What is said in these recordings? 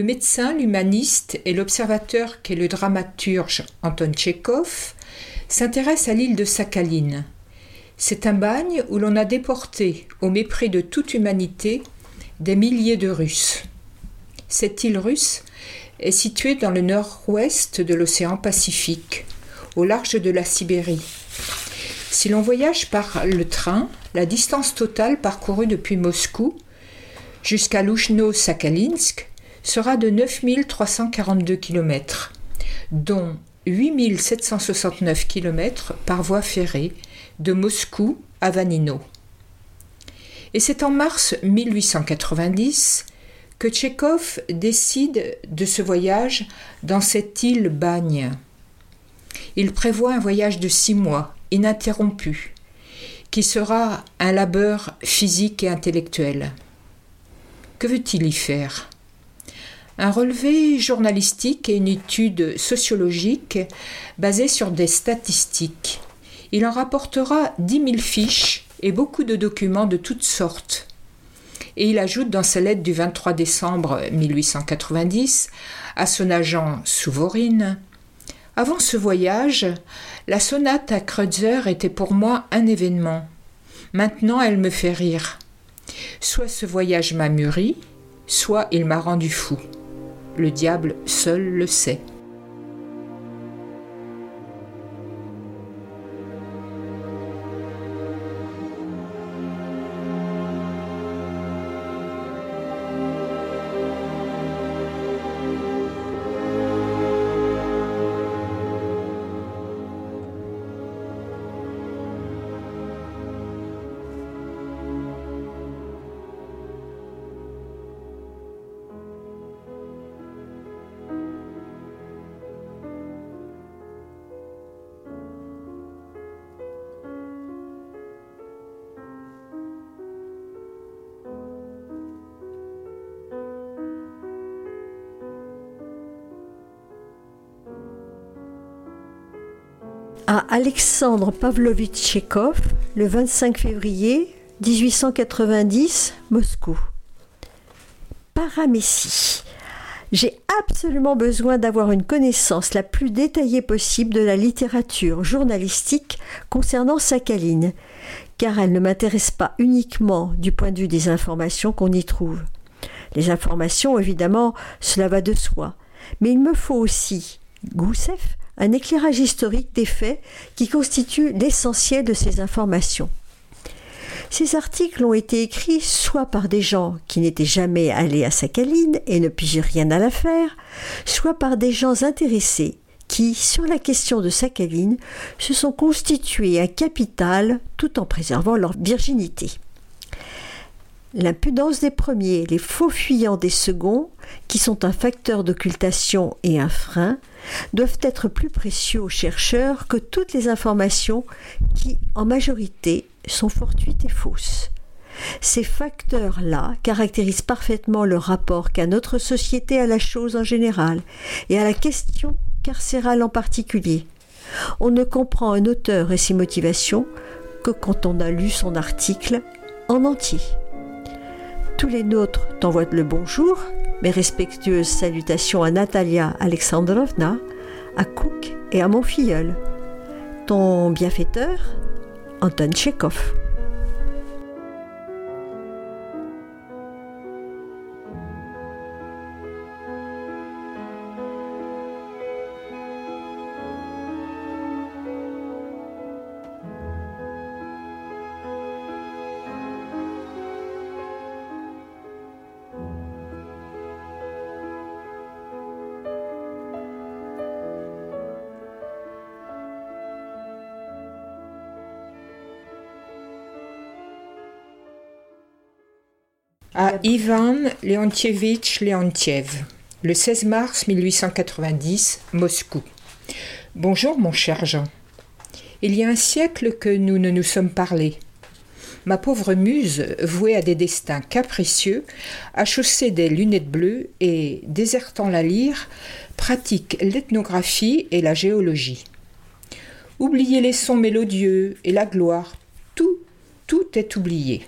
Le médecin, l'humaniste et l'observateur qu'est le dramaturge Anton Tchekhov s'intéresse à l'île de Sakhaline. C'est un bagne où l'on a déporté, au mépris de toute humanité, des milliers de Russes. Cette île russe est située dans le nord-ouest de l'océan Pacifique, au large de la Sibérie. Si l'on voyage par le train, la distance totale parcourue depuis Moscou jusqu'à Louchno-Sakhalinsk sera de 9342 km, dont 8769 km par voie ferrée de Moscou à Vanino. Et c'est en mars 1890 que Tchekhov décide de ce voyage dans cette île bagne. Il prévoit un voyage de six mois, ininterrompu, qui sera un labeur physique et intellectuel. Que veut-il y faire? Un relevé journalistique et une étude sociologique basée sur des statistiques. Il en rapportera 10 000 fiches et beaucoup de documents de toutes sortes. Et il ajoute dans sa lettre du 23 décembre 1890 à son agent Souvorine Avant ce voyage, la sonate à Kreutzer était pour moi un événement. Maintenant, elle me fait rire. Soit ce voyage m'a mûri, soit il m'a rendu fou. Le diable seul le sait. Alexandre Pavlovitch Tchekhov le 25 février 1890, Moscou. Paramécie. J'ai absolument besoin d'avoir une connaissance la plus détaillée possible de la littérature journalistique concernant Sakhaline, car elle ne m'intéresse pas uniquement du point de vue des informations qu'on y trouve. Les informations, évidemment, cela va de soi, mais il me faut aussi, Gousseff, un éclairage historique des faits qui constituent l'essentiel de ces informations. Ces articles ont été écrits soit par des gens qui n'étaient jamais allés à Sakhaline et ne pigeaient rien à l'affaire, soit par des gens intéressés qui, sur la question de Sakhaline, se sont constitués un capital tout en préservant leur virginité. L'impudence des premiers, les faux fuyants des seconds, qui sont un facteur d'occultation et un frein, doivent être plus précieux aux chercheurs que toutes les informations qui, en majorité, sont fortuites et fausses. Ces facteurs-là caractérisent parfaitement le rapport qu'a notre société à la chose en général et à la question carcérale en particulier. On ne comprend un auteur et ses motivations que quand on a lu son article en entier. Tous les nôtres t'envoient le bonjour, mes respectueuses salutations à Natalia Alexandrovna, à Cook et à mon filleul. Ton bienfaiteur, Anton Tchekhov. À Ivan Leontievitch Leontiev, le 16 mars 1890, Moscou. Bonjour mon cher Jean. Il y a un siècle que nous ne nous sommes parlé. Ma pauvre muse, vouée à des destins capricieux, a chaussé des lunettes bleues et, désertant la lyre, pratique l'ethnographie et la géologie. Oubliez les sons mélodieux et la gloire, tout, tout est oublié.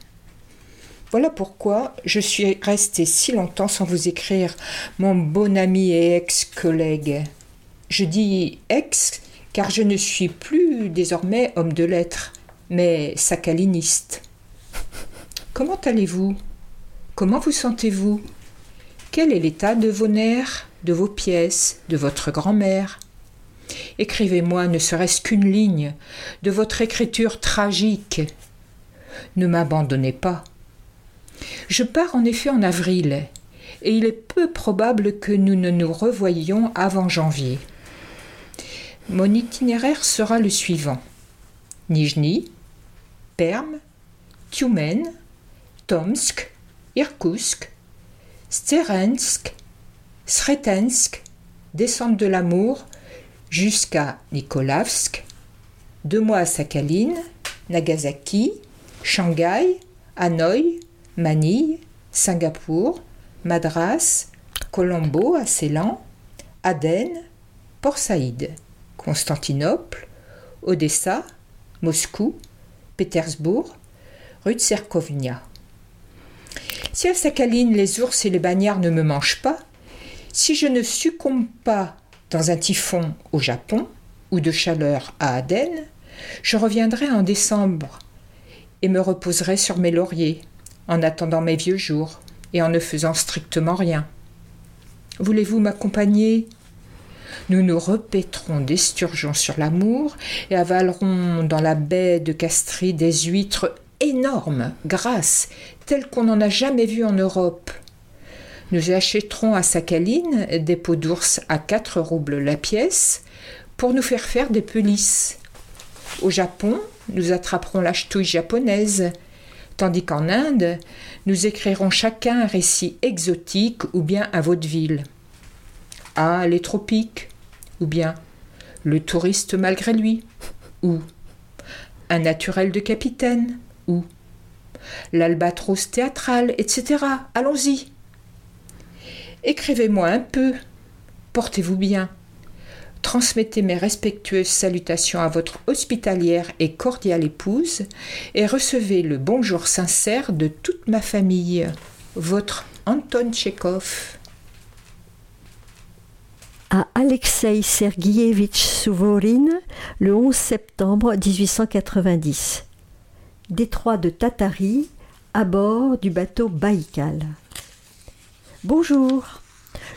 Voilà pourquoi je suis resté si longtemps sans vous écrire, mon bon ami et ex-collègue. Je dis ex car je ne suis plus désormais homme de lettres, mais sacaliniste. Comment allez-vous? Comment vous sentez-vous? Quel est l'état de vos nerfs, de vos pièces, de votre grand-mère? Écrivez-moi ne serait-ce qu'une ligne de votre écriture tragique. Ne m'abandonnez pas. Je pars en effet en avril, et il est peu probable que nous ne nous revoyions avant janvier. Mon itinéraire sera le suivant. Nijni, Perm, Tiumen, Tomsk, Irkoutsk, Sterensk, Sretensk, descente de l'amour jusqu'à Nikolavsk, deux mois à Sakhaline, Nagasaki, Shanghai, Hanoï, Manille, Singapour, Madras, Colombo à Ceylan, Aden, Port Saïd. Constantinople, Odessa, Moscou, Pétersbourg, rue. Si à Sakhaline les ours et les bagnards ne me mangent pas, si je ne succombe pas dans un typhon au Japon ou de chaleur à Aden, je reviendrai en décembre et me reposerai sur mes lauriers en attendant mes vieux jours et en ne faisant strictement rien. Voulez-vous m'accompagner? Nous nous repéterons d'esturgeons sur l'amour et avalerons dans la baie de Castries des huîtres énormes, grasses, telles qu'on n'en a jamais vues en Europe. Nous achèterons à Sakhaline des peaux d'ours à 4 roubles la pièce pour nous faire faire des pelisses. Au Japon, nous attraperons la ch'touille japonaise, tandis qu'en Inde, nous écrirons chacun un récit exotique ou bien un vaudeville. Ah, les tropiques, ou bien le touriste malgré lui, ou un naturel de capitaine, ou l'albatros théâtral, etc. Allons-y. Écrivez-moi un peu. Portez-vous bien. Transmettez mes respectueuses salutations à votre hospitalière et cordiale épouse et recevez le bonjour sincère de toute ma famille. Votre Anton Tchekhov à Alexei Serguievitch Souvorin le 11 septembre 1890. Détroit de Tatari, à bord du bateau Baïkal. Bonjour,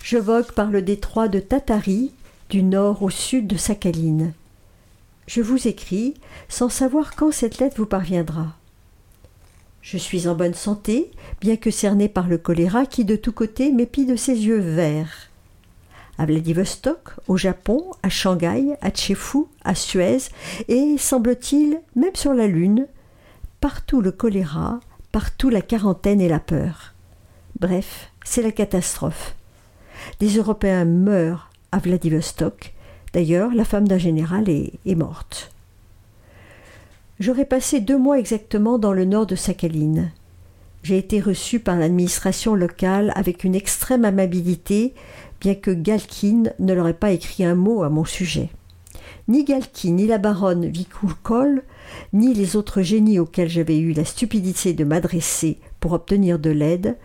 je vogue par le détroit de Tatari, du nord au sud de Sakhaline. Je vous écris sans savoir quand cette lettre vous parviendra. Je suis en bonne santé, bien que cerné par le choléra qui de tous côtés m'épie de ses yeux verts à Vladivostok, au Japon, à Shanghai, à Tchefu, à Suez, et, semble-t-il, même sur la Lune, partout le choléra, partout la quarantaine et la peur. Bref, c'est la catastrophe. Des Européens meurent Vladivostok. D'ailleurs, la femme d'un général est, est morte. J'aurais passé deux mois exactement dans le nord de Sakhaline. J'ai été reçu par l'administration locale avec une extrême amabilité bien que Galkin ne leur ait pas écrit un mot à mon sujet. Ni Galkin, ni la baronne Vicoulcol, ni les autres génies auxquels j'avais eu la stupidité de m'adresser pour obtenir de l'aide,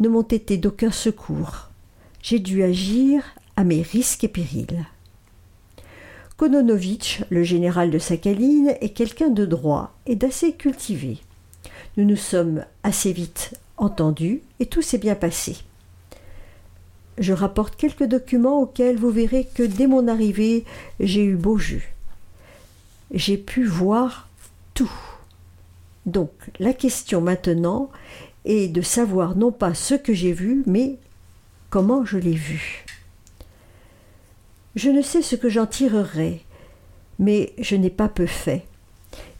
ne m'ont été d'aucun secours. J'ai dû agir à mes risques et périls. Kononovitch, le général de Sakhaline, est quelqu'un de droit et d'assez cultivé. Nous nous sommes assez vite entendus et tout s'est bien passé. Je rapporte quelques documents auxquels vous verrez que dès mon arrivée, j'ai eu beau jus. J'ai pu voir tout. Donc la question maintenant est de savoir non pas ce que j'ai vu, mais comment je l'ai vu. Je ne sais ce que j'en tirerai, mais je n'ai pas peu fait.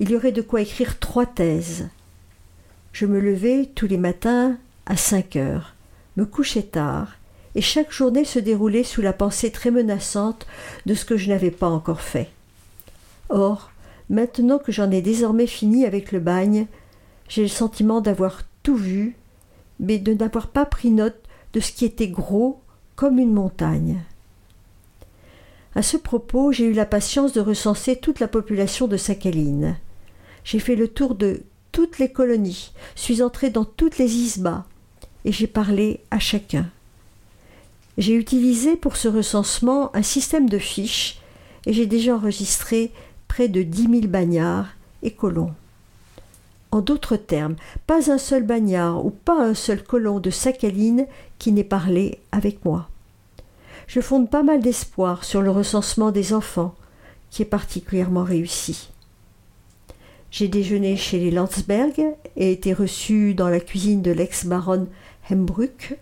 Il y aurait de quoi écrire trois thèses. Je me levais tous les matins à cinq heures, me couchais tard, et chaque journée se déroulait sous la pensée très menaçante de ce que je n'avais pas encore fait. Or, maintenant que j'en ai désormais fini avec le bagne, j'ai le sentiment d'avoir tout vu, mais de n'avoir pas pris note de ce qui était gros comme une montagne. À ce propos, j'ai eu la patience de recenser toute la population de Sakhaline. J'ai fait le tour de toutes les colonies, suis entré dans toutes les isbas, et j'ai parlé à chacun. J'ai utilisé pour ce recensement un système de fiches et j'ai déjà enregistré près de dix mille bagnards et colons. En d'autres termes, pas un seul bagnard ou pas un seul colon de Sakhaline qui n'ait parlé avec moi. Je fonde pas mal d'espoir sur le recensement des enfants, qui est particulièrement réussi. J'ai déjeuné chez les Landsberg et été reçu dans la cuisine de l'ex-baronne Hembruck.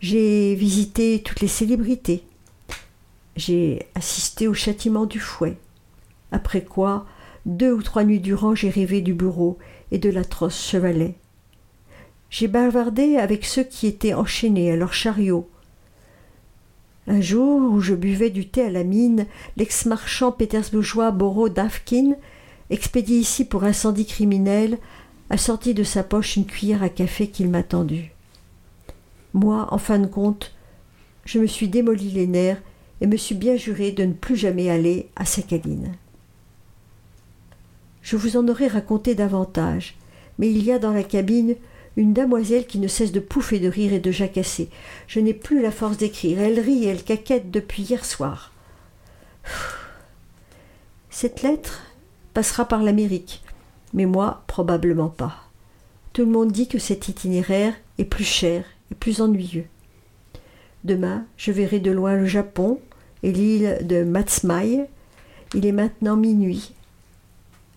J'ai visité toutes les célébrités. J'ai assisté au châtiment du fouet. Après quoi, deux ou trois nuits durant, j'ai rêvé du bureau et de l'atroce chevalet. J'ai bavardé avec ceux qui étaient enchaînés à leur chariot. Un jour où je buvais du thé à la mine, l'ex-marchand pétersbourgeois Boro Davkin, expédié ici pour incendie criminel, a sorti de sa poche une cuillère à café qu'il m'a tendue. Moi, en fin de compte, je me suis démoli les nerfs et me suis bien juré de ne plus jamais aller à Sakhaline. Je vous en aurais raconté davantage, mais il y a dans la cabine une damoiselle qui ne cesse de pouffer de rire et de jacasser. Je n'ai plus la force d'écrire. Elle rit et elle caquette depuis hier soir. Cette lettre passera par l'Amérique, mais moi, probablement pas. Tout le monde dit que cet itinéraire est plus cher et plus ennuyeux. Demain, je verrai de loin le Japon et l'île de Matsumai. Il est maintenant minuit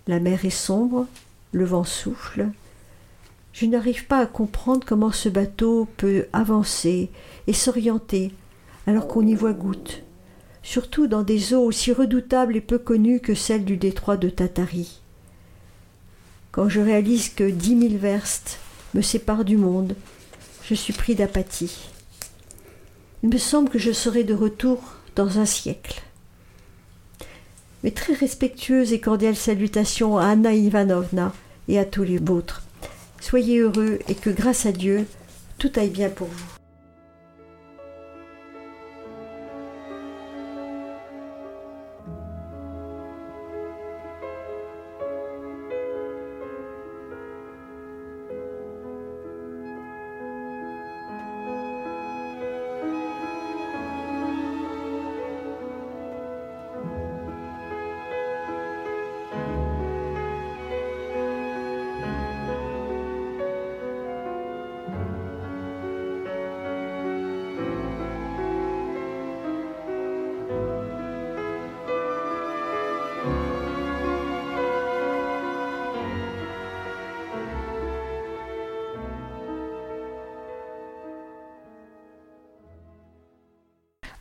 la mer est sombre, le vent souffle. Je n'arrive pas à comprendre comment ce bateau peut avancer et s'orienter alors qu'on y voit goutte, surtout dans des eaux aussi redoutables et peu connues que celles du détroit de Tatari. Quand je réalise que dix mille verstes me séparent du monde, je suis pris d'apathie. Il me semble que je serai de retour dans un siècle mais très respectueuse et cordiale salutation à Anna Ivanovna et à tous les vôtres. Soyez heureux et que grâce à Dieu, tout aille bien pour vous.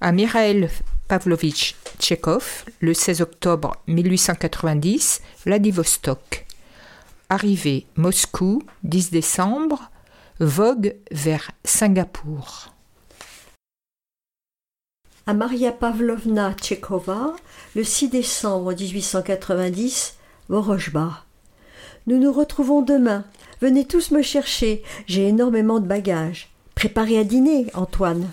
À Mikhail Pavlovitch Tchekhov le 16 octobre 1890, Vladivostok. Arrivée Moscou 10 décembre, vogue vers Singapour. À Maria Pavlovna Tchekhova, le 6 décembre 1890, Vorojba. Nous nous retrouvons demain. Venez tous me chercher. J'ai énormément de bagages. Préparez à dîner, Antoine.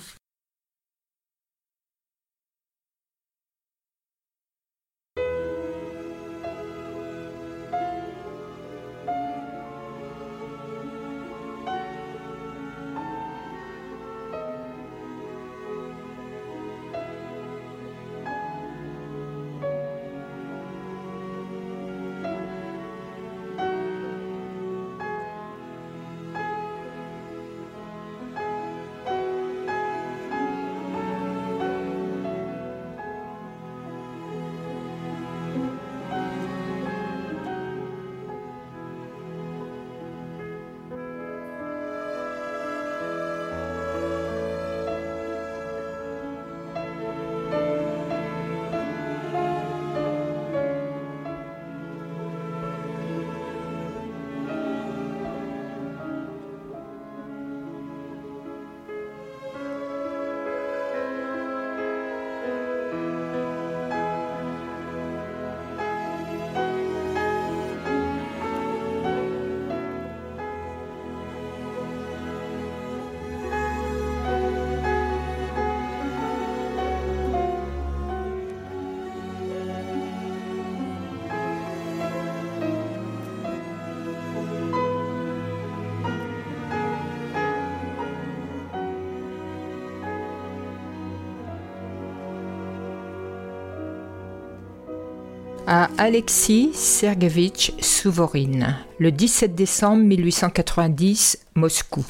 À Alexis Sergevitch Souvorine, le 17 décembre 1890, Moscou.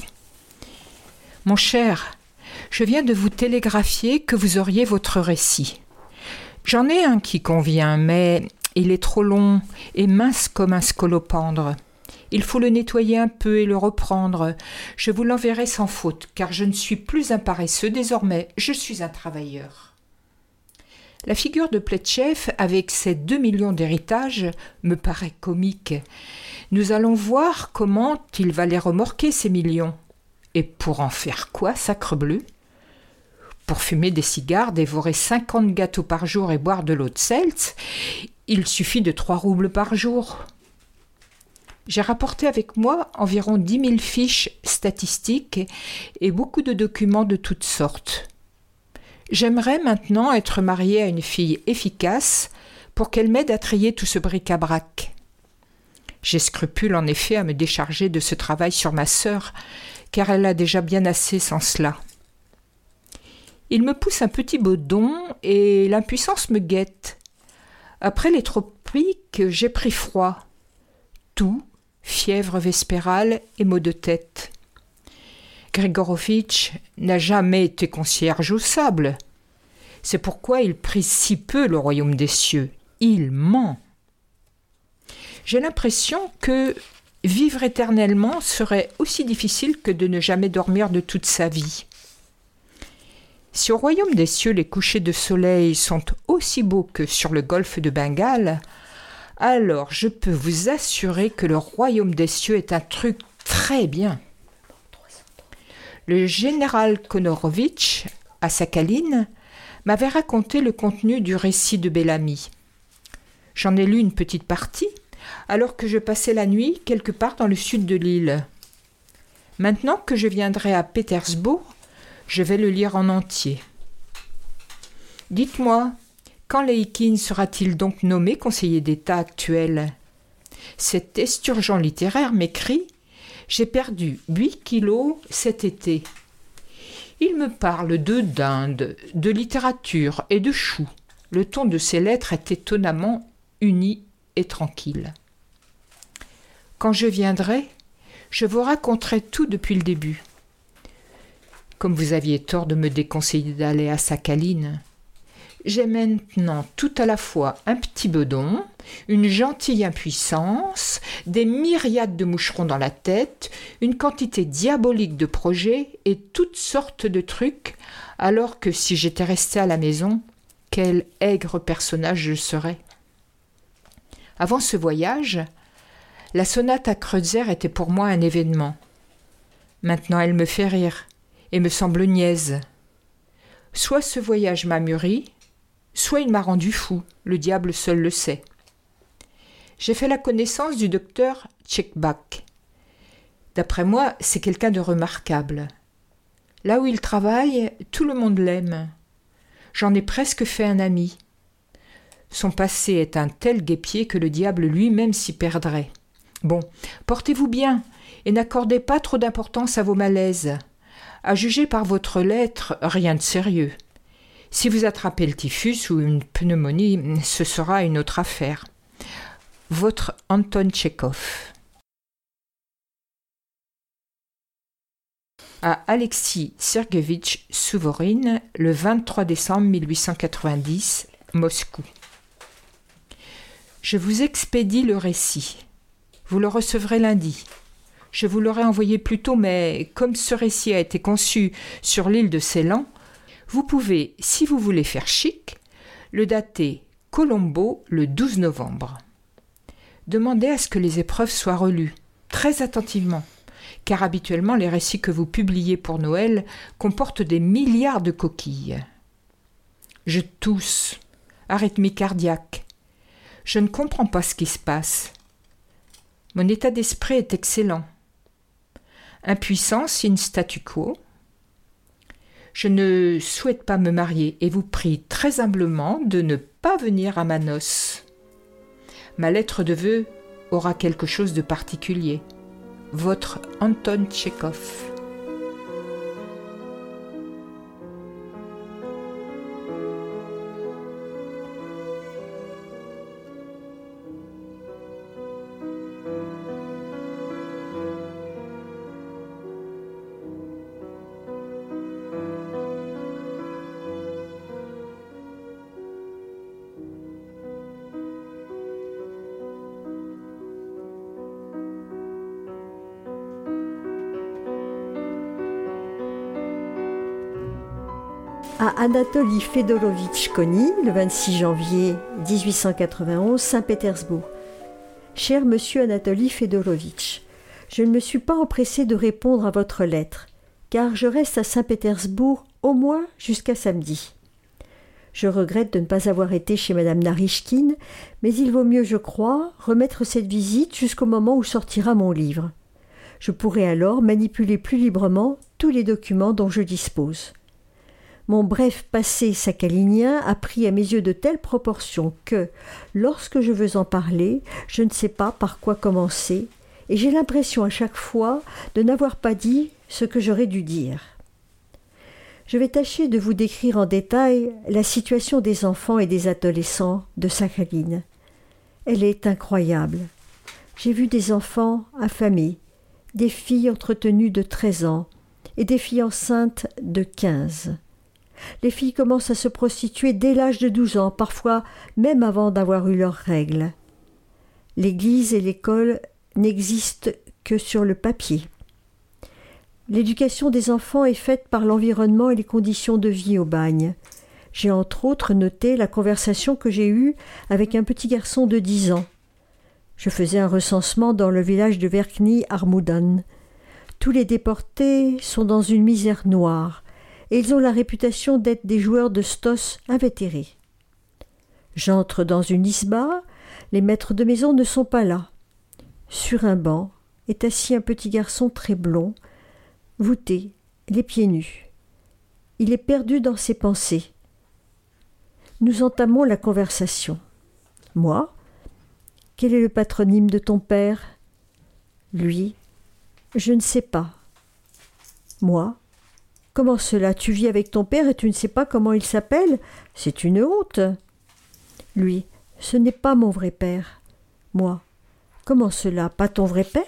Mon cher, je viens de vous télégraphier que vous auriez votre récit. J'en ai un qui convient, mais il est trop long et mince comme un scolopendre. Il faut le nettoyer un peu et le reprendre. Je vous l'enverrai sans faute, car je ne suis plus un paresseux désormais, je suis un travailleur. La figure de Pletchev, avec ses deux millions d'héritage, me paraît comique. Nous allons voir comment il va les remorquer, ces millions. Et pour en faire quoi, sacrebleu Pour fumer des cigares, dévorer cinquante gâteaux par jour et boire de l'eau de Seltz, il suffit de trois roubles par jour. J'ai rapporté avec moi environ dix mille fiches statistiques et beaucoup de documents de toutes sortes. J'aimerais maintenant être mariée à une fille efficace pour qu'elle m'aide à trier tout ce bric-à-brac. J'ai scrupule en effet à me décharger de ce travail sur ma sœur, car elle a déjà bien assez sans cela. Il me pousse un petit baudon et l'impuissance me guette. Après les tropiques, j'ai pris froid. Tout, fièvre vespérale et maux de tête. Grigorovitch n'a jamais été concierge au sable. C'est pourquoi il prie si peu le royaume des cieux. Il ment. J'ai l'impression que vivre éternellement serait aussi difficile que de ne jamais dormir de toute sa vie. Si au royaume des cieux les couchers de soleil sont aussi beaux que sur le golfe de Bengale, alors je peux vous assurer que le royaume des cieux est un truc très bien. Le général Konorovitch, à Sakhaline, m'avait raconté le contenu du récit de Bellamy. J'en ai lu une petite partie, alors que je passais la nuit quelque part dans le sud de l'île. Maintenant que je viendrai à Pétersbourg, je vais le lire en entier. Dites-moi, quand Leikin sera-t-il donc nommé conseiller d'État actuel? Cet esturgeant littéraire m'écrit j'ai perdu huit kilos cet été. Il me parle de dinde, de littérature et de choux. Le ton de ses lettres est étonnamment uni et tranquille. Quand je viendrai, je vous raconterai tout depuis le début. Comme vous aviez tort de me déconseiller d'aller à Sakhaline, j'ai maintenant tout à la fois un petit bedon, une gentille impuissance, des myriades de moucherons dans la tête, une quantité diabolique de projets et toutes sortes de trucs, alors que si j'étais resté à la maison, quel aigre personnage je serais. Avant ce voyage, la sonate à Kreutzer était pour moi un événement. Maintenant elle me fait rire et me semble niaise. Soit ce voyage m'a mûri, soit il m'a rendu fou, le diable seul le sait. J'ai fait la connaissance du docteur Tchekbak. D'après moi, c'est quelqu'un de remarquable. Là où il travaille, tout le monde l'aime. J'en ai presque fait un ami. Son passé est un tel guépier que le diable lui-même s'y perdrait. Bon, portez-vous bien et n'accordez pas trop d'importance à vos malaises. À juger par votre lettre, rien de sérieux. Si vous attrapez le typhus ou une pneumonie, ce sera une autre affaire. Votre Anton Tchekhov. À Alexis Sergevitch Souvorine, le 23 décembre 1890, Moscou. Je vous expédie le récit. Vous le recevrez lundi. Je vous l'aurais envoyé plus tôt, mais comme ce récit a été conçu sur l'île de Ceylan, vous pouvez, si vous voulez faire chic, le dater Colombo le 12 novembre. Demandez à ce que les épreuves soient relues, très attentivement, car habituellement les récits que vous publiez pour Noël comportent des milliards de coquilles. Je tousse, arythmie cardiaque. Je ne comprends pas ce qui se passe. Mon état d'esprit est excellent. Impuissance in statu quo, je ne souhaite pas me marier et vous prie très humblement de ne pas venir à ma noce. Ma lettre de vœux aura quelque chose de particulier. Votre Anton Tchekhov. À Anatoly Fedorovitch Kony, le 26 janvier 1891, Saint-Pétersbourg. Cher monsieur Anatoly Fedorovitch, je ne me suis pas empressé de répondre à votre lettre, car je reste à Saint-Pétersbourg au moins jusqu'à samedi. Je regrette de ne pas avoir été chez madame Narishkin, mais il vaut mieux, je crois, remettre cette visite jusqu'au moment où sortira mon livre. Je pourrai alors manipuler plus librement tous les documents dont je dispose. Mon bref passé sacalinien a pris à mes yeux de telles proportions que, lorsque je veux en parler, je ne sais pas par quoi commencer, et j'ai l'impression à chaque fois de n'avoir pas dit ce que j'aurais dû dire. Je vais tâcher de vous décrire en détail la situation des enfants et des adolescents de Sakhaline. Elle est incroyable. J'ai vu des enfants affamés, des filles entretenues de treize ans et des filles enceintes de quinze. Les filles commencent à se prostituer dès l'âge de douze ans, parfois même avant d'avoir eu leurs règles. L'Église et l'école n'existent que sur le papier. L'éducation des enfants est faite par l'environnement et les conditions de vie au bagne. J'ai entre autres noté la conversation que j'ai eue avec un petit garçon de dix ans. Je faisais un recensement dans le village de Verkny Armoudan. Tous les déportés sont dans une misère noire et ils ont la réputation d'être des joueurs de stos invétérés. J'entre dans une isba, les maîtres de maison ne sont pas là. Sur un banc est assis un petit garçon très blond, voûté, les pieds nus. Il est perdu dans ses pensées. Nous entamons la conversation. Moi Quel est le patronyme de ton père? Lui Je ne sais pas. Moi Comment cela Tu vis avec ton père et tu ne sais pas comment il s'appelle? C'est une honte. Lui. Ce n'est pas mon vrai père. Moi. Comment cela Pas ton vrai père?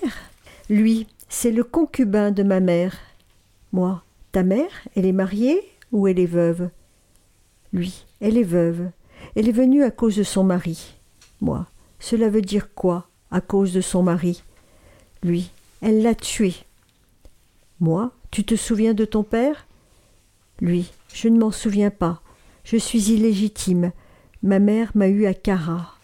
Lui. C'est le concubin de ma mère. Moi. Ta mère Elle est mariée ou elle est veuve? Lui. Elle est veuve. Elle est venue à cause de son mari. Moi. Cela veut dire quoi À cause de son mari? Lui. Elle l'a tué. Moi. Tu te souviens de ton père? Lui. Je ne m'en souviens pas. Je suis illégitime. Ma mère m'a eu à Cara.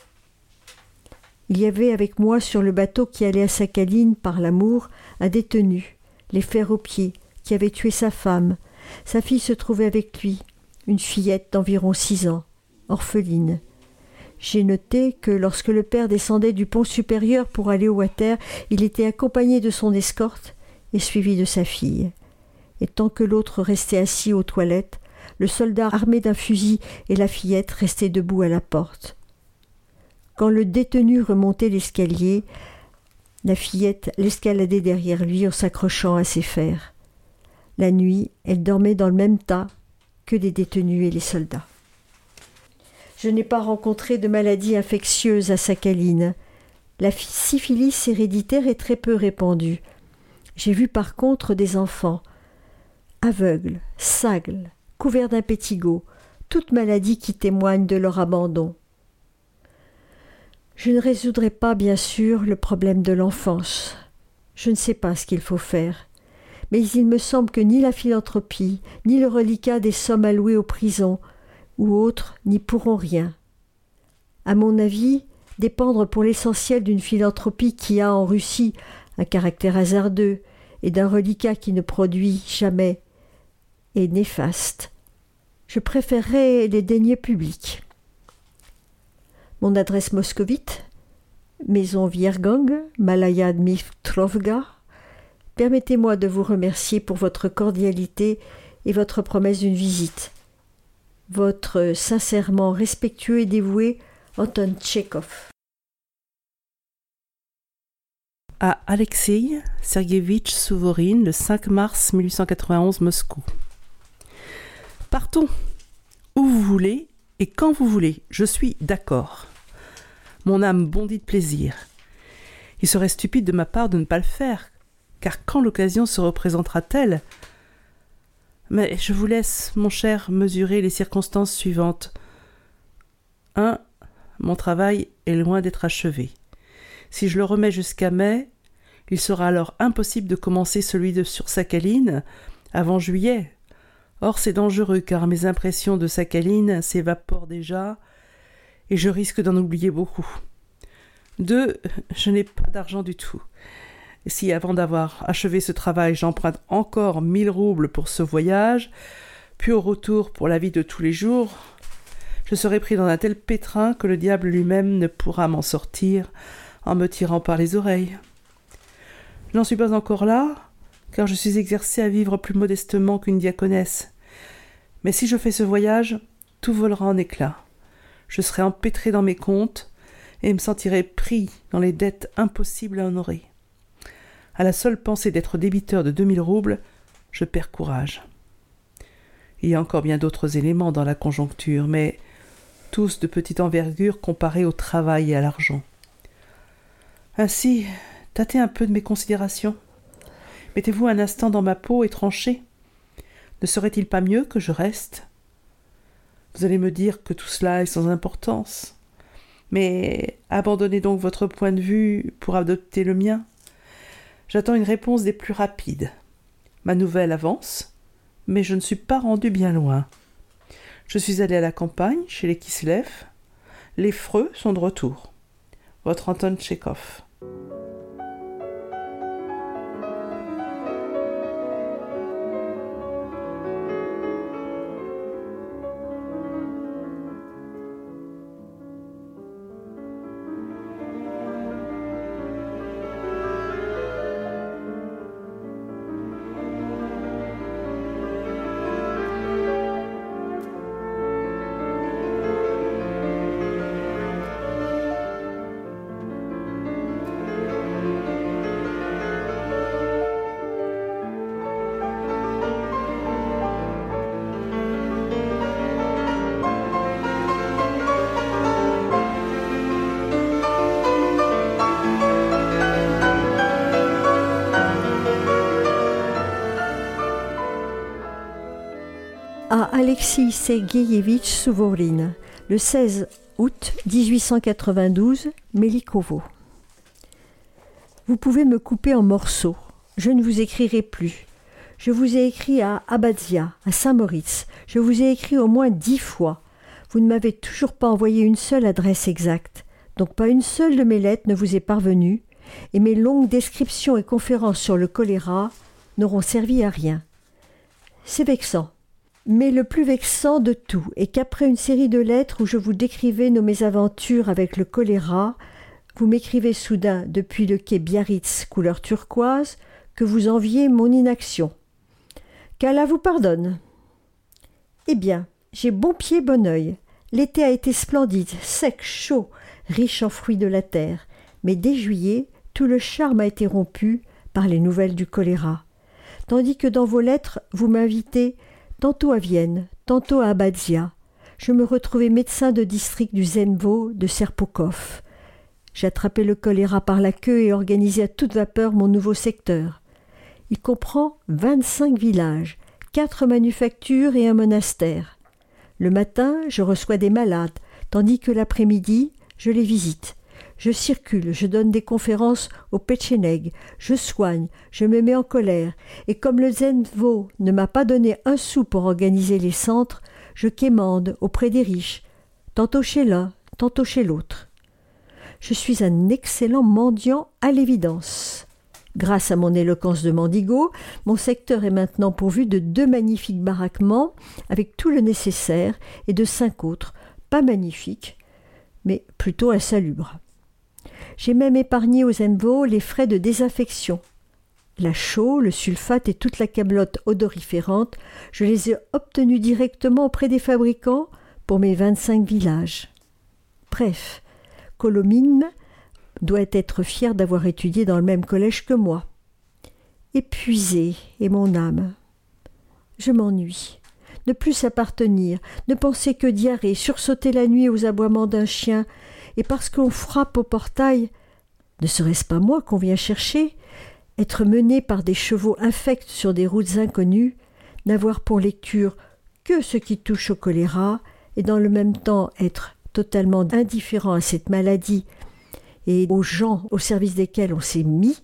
Il y avait avec moi sur le bateau qui allait à Sakhaline par l'amour un détenu, les fers aux pieds, qui avait tué sa femme. Sa fille se trouvait avec lui, une fillette d'environ six ans, orpheline. J'ai noté que lorsque le père descendait du pont supérieur pour aller au water, il était accompagné de son escorte et suivi de sa fille et tant que l'autre restait assis aux toilettes, le soldat armé d'un fusil et la fillette restaient debout à la porte. Quand le détenu remontait l'escalier, la fillette l'escaladait derrière lui en s'accrochant à ses fers. La nuit, elle dormait dans le même tas que les détenus et les soldats. Je n'ai pas rencontré de maladie infectieuse à Sakhaline. La syphilis héréditaire est très peu répandue. J'ai vu par contre des enfants, aveugles, sagles, couverts d'impétigo, toute maladie qui témoigne de leur abandon. Je ne résoudrai pas, bien sûr, le problème de l'enfance. Je ne sais pas ce qu'il faut faire. Mais il me semble que ni la philanthropie, ni le reliquat des sommes allouées aux prisons ou autres n'y pourront rien. À mon avis, dépendre pour l'essentiel d'une philanthropie qui a en Russie un caractère hasardeux et d'un reliquat qui ne produit jamais et néfaste. Je préférerais les deniers publics. Mon adresse moscovite Maison Viergang, Malaya Dmitrovga. Permettez-moi de vous remercier pour votre cordialité et votre promesse d'une visite. Votre sincèrement respectueux et dévoué Anton Tchekhov. À Alexei Sergevitch Souvorine, le 5 mars 1891, Moscou. Partons où vous voulez et quand vous voulez, je suis d'accord. Mon âme bondit de plaisir. Il serait stupide de ma part de ne pas le faire, car quand l'occasion se représentera-t-elle? Mais je vous laisse, mon cher, mesurer les circonstances suivantes. 1. Mon travail est loin d'être achevé. Si je le remets jusqu'à mai, il sera alors impossible de commencer celui de sur Sakhaline avant juillet, Or c'est dangereux car mes impressions de Sakhaline s'évaporent déjà et je risque d'en oublier beaucoup. Deux, je n'ai pas d'argent du tout. Si avant d'avoir achevé ce travail j'emprunte encore mille roubles pour ce voyage, puis au retour pour la vie de tous les jours, je serai pris dans un tel pétrin que le diable lui-même ne pourra m'en sortir en me tirant par les oreilles. Je n'en suis pas encore là, car je suis exercée à vivre plus modestement qu'une diaconesse. Mais si je fais ce voyage, tout volera en éclats. Je serai empêtré dans mes comptes et me sentirai pris dans les dettes impossibles à honorer. À la seule pensée d'être débiteur de deux mille roubles, je perds courage. Il y a encore bien d'autres éléments dans la conjoncture, mais tous de petite envergure comparés au travail et à l'argent. Ainsi, tâtez un peu de mes considérations. Mettez-vous un instant dans ma peau et tranchez. Ne serait-il pas mieux que je reste? Vous allez me dire que tout cela est sans importance. Mais abandonnez donc votre point de vue pour adopter le mien. J'attends une réponse des plus rapides. Ma nouvelle avance, mais je ne suis pas rendu bien loin. Je suis allé à la campagne, chez les Kislev. Les freux sont de retour. Votre Anton Tchekhov. Alexis Sergeyevitch Souvorine, le 16 août 1892, Melikovo. Vous pouvez me couper en morceaux. Je ne vous écrirai plus. Je vous ai écrit à Abadia, à Saint-Moritz. Je vous ai écrit au moins dix fois. Vous ne m'avez toujours pas envoyé une seule adresse exacte. Donc pas une seule de mes lettres ne vous est parvenue, et mes longues descriptions et conférences sur le choléra n'auront servi à rien. C'est vexant. Mais le plus vexant de tout est qu'après une série de lettres où je vous décrivais nos mésaventures avec le choléra, vous m'écrivez soudain depuis le quai Biarritz couleur turquoise que vous enviez mon inaction. Qu'Allah vous pardonne. Eh bien, j'ai bon pied, bon œil. L'été a été splendide, sec, chaud, riche en fruits de la terre, mais dès juillet, tout le charme a été rompu par les nouvelles du choléra. Tandis que dans vos lettres, vous m'invitez tantôt à Vienne, tantôt à Abadzia. Je me retrouvais médecin de district du Zenvo de Serpokov. J'attrapais le choléra par la queue et organisais à toute vapeur mon nouveau secteur. Il comprend vingt-cinq villages, quatre manufactures et un monastère. Le matin, je reçois des malades, tandis que l'après-midi, je les visite. Je circule, je donne des conférences au Petcheneg, je soigne, je me mets en colère, et comme le Zenvo ne m'a pas donné un sou pour organiser les centres, je quémande auprès des riches, tantôt chez l'un, tantôt chez l'autre. Je suis un excellent mendiant à l'évidence. Grâce à mon éloquence de mendigo, mon secteur est maintenant pourvu de deux magnifiques baraquements avec tout le nécessaire et de cinq autres, pas magnifiques, mais plutôt insalubres. J'ai même épargné aux Envo les frais de désinfection. La chaux, le sulfate et toute la câblotte odoriférante, je les ai obtenus directement auprès des fabricants pour mes vingt-cinq villages. Bref, Colomine doit être fier d'avoir étudié dans le même collège que moi. Épuisé est mon âme. Je m'ennuie. Ne plus appartenir, ne penser que diarrhée, sursauter la nuit aux aboiements d'un chien, et parce qu'on frappe au portail, ne serait-ce pas moi qu'on vient chercher Être mené par des chevaux infects sur des routes inconnues, n'avoir pour lecture que ce qui touche au choléra, et dans le même temps être totalement indifférent à cette maladie et aux gens au service desquels on s'est mis,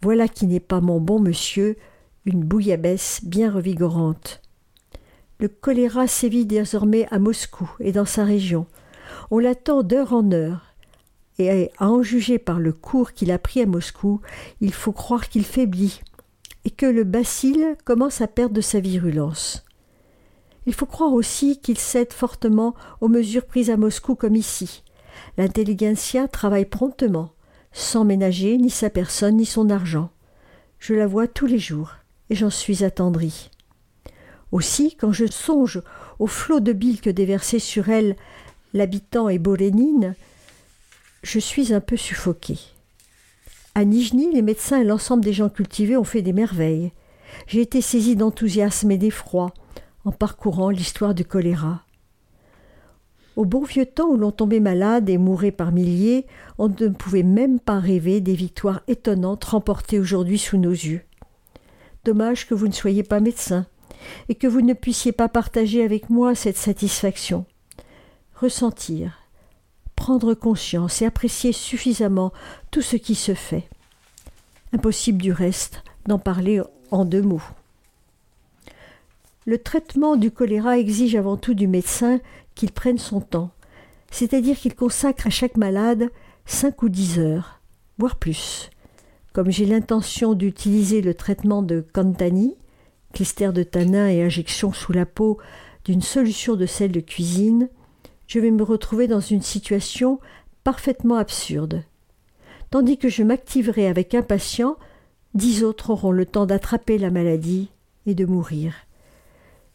voilà qui n'est pas mon bon monsieur, une bouillabaisse bien revigorante. Le choléra sévit désormais à Moscou et dans sa région. On l'attend d'heure en heure, et à en juger par le cours qu'il a pris à Moscou, il faut croire qu'il faiblit, et que le bacille commence à perdre de sa virulence. Il faut croire aussi qu'il cède fortement aux mesures prises à Moscou comme ici. L'intelligentsia travaille promptement, sans ménager ni sa personne ni son argent. Je la vois tous les jours, et j'en suis attendri. Aussi, quand je songe au flot de bile que déversait sur elle l'habitant et Bolénine, je suis un peu suffoqué. À Nijni, les médecins et l'ensemble des gens cultivés ont fait des merveilles. J'ai été saisi d'enthousiasme et d'effroi en parcourant l'histoire du choléra. Au bon vieux temps où l'on tombait malade et mourait par milliers, on ne pouvait même pas rêver des victoires étonnantes remportées aujourd'hui sous nos yeux. Dommage que vous ne soyez pas médecin et que vous ne puissiez pas partager avec moi cette satisfaction. Ressentir, prendre conscience et apprécier suffisamment tout ce qui se fait. Impossible du reste d'en parler en deux mots. Le traitement du choléra exige avant tout du médecin qu'il prenne son temps, c'est-à-dire qu'il consacre à chaque malade cinq ou dix heures, voire plus. Comme j'ai l'intention d'utiliser le traitement de Cantani, clistère de tanin et injection sous la peau d'une solution de sel de cuisine, je vais me retrouver dans une situation parfaitement absurde. Tandis que je m'activerai avec un patient, dix autres auront le temps d'attraper la maladie et de mourir.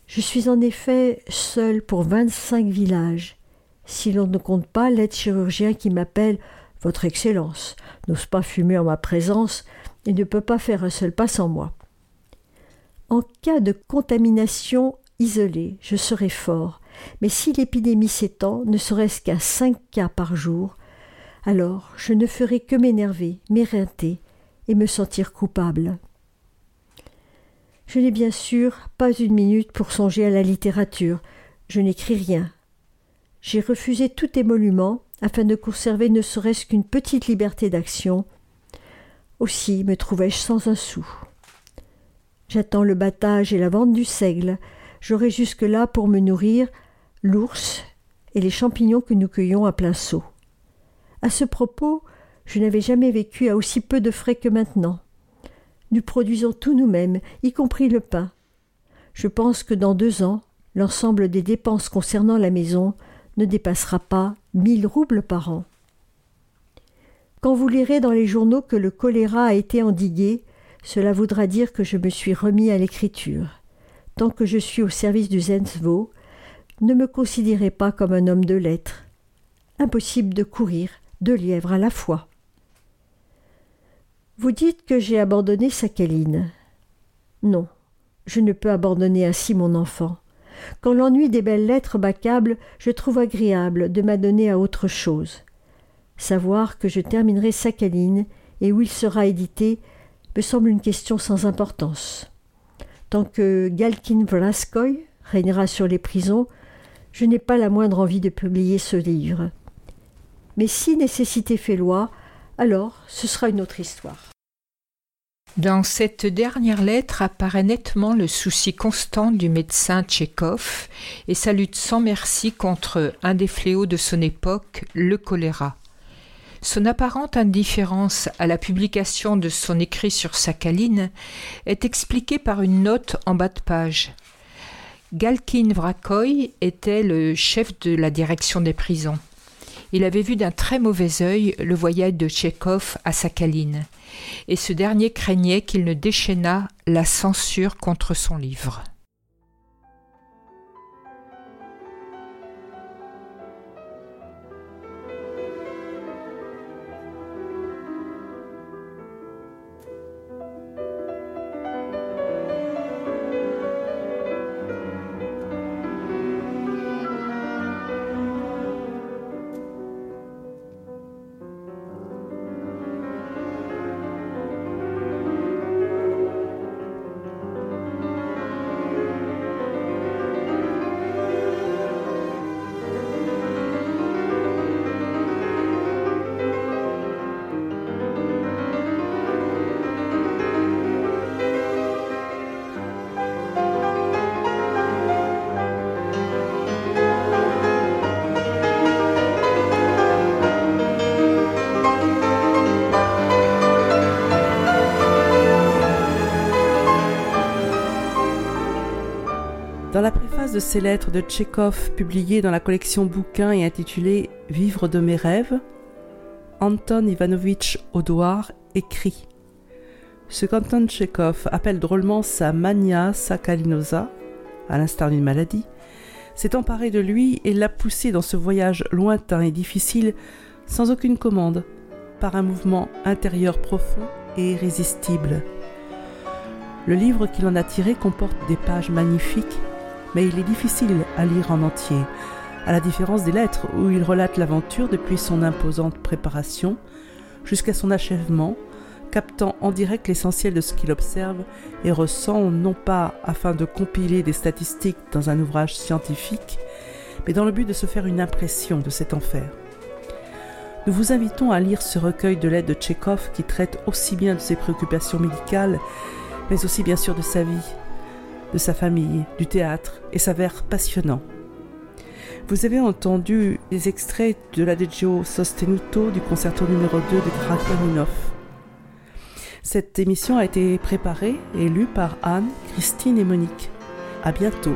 Je suis en effet seul pour vingt-cinq villages, si l'on ne compte pas l'aide chirurgien qui m'appelle Votre Excellence, n'ose pas fumer en ma présence et ne peut pas faire un seul pas sans moi. En cas de contamination isolée, je serai fort, mais si l'épidémie s'étend, ne serait-ce qu'à cinq cas par jour, alors je ne ferai que m'énerver, m'éreinter et me sentir coupable. Je n'ai bien sûr pas une minute pour songer à la littérature. Je n'écris rien. J'ai refusé tout émolument afin de conserver ne serait-ce qu'une petite liberté d'action. Aussi me trouvais-je sans un sou. J'attends le battage et la vente du seigle. J'aurai jusque-là pour me nourrir l'ours et les champignons que nous cueillons à plein seau. À ce propos, je n'avais jamais vécu à aussi peu de frais que maintenant. Nous produisons tout nous-mêmes, y compris le pain. Je pense que dans deux ans, l'ensemble des dépenses concernant la maison ne dépassera pas mille roubles par an. Quand vous lirez dans les journaux que le choléra a été endigué, cela voudra dire que je me suis remis à l'écriture. Tant que je suis au service du Zensvo, ne me considérez pas comme un homme de lettres. Impossible de courir deux lièvres à la fois. Vous dites que j'ai abandonné Sakhaline. Non, je ne peux abandonner ainsi mon enfant. Quand l'ennui des belles lettres m'accable, je trouve agréable de m'adonner à autre chose. Savoir que je terminerai Sakhaline et où il sera édité me semble une question sans importance. Tant que Galkin Vlaskoy régnera sur les prisons, je n'ai pas la moindre envie de publier ce livre. Mais si nécessité fait loi, alors ce sera une autre histoire. Dans cette dernière lettre apparaît nettement le souci constant du médecin Tchékov et sa lutte sans merci contre un des fléaux de son époque, le choléra. Son apparente indifférence à la publication de son écrit sur Sakhaline est expliquée par une note en bas de page. Galkin Vrakoy était le chef de la direction des prisons. Il avait vu d'un très mauvais œil le voyage de Tchékov à Sakhaline, et ce dernier craignait qu'il ne déchaînât la censure contre son livre. De ces lettres de Tchekhov publiées dans la collection bouquins et intitulée Vivre de mes rêves, Anton Ivanovitch Audouard écrit Ce qu'Anton Tchekhov appelle drôlement sa mania saccharinosa, à l'instar d'une maladie, s'est emparé de lui et l'a poussé dans ce voyage lointain et difficile sans aucune commande, par un mouvement intérieur profond et irrésistible. Le livre qu'il en a tiré comporte des pages magnifiques mais il est difficile à lire en entier, à la différence des lettres où il relate l'aventure depuis son imposante préparation jusqu'à son achèvement, captant en direct l'essentiel de ce qu'il observe et ressent, non pas afin de compiler des statistiques dans un ouvrage scientifique, mais dans le but de se faire une impression de cet enfer. Nous vous invitons à lire ce recueil de lettres de Tchekhov qui traite aussi bien de ses préoccupations médicales, mais aussi bien sûr de sa vie, de sa famille, du théâtre, et s'avère passionnant. Vous avez entendu des extraits de l'Adagio Sostenuto du concerto numéro 2 de Rachmaninoff. Cette émission a été préparée et lue par Anne, Christine et Monique. À bientôt.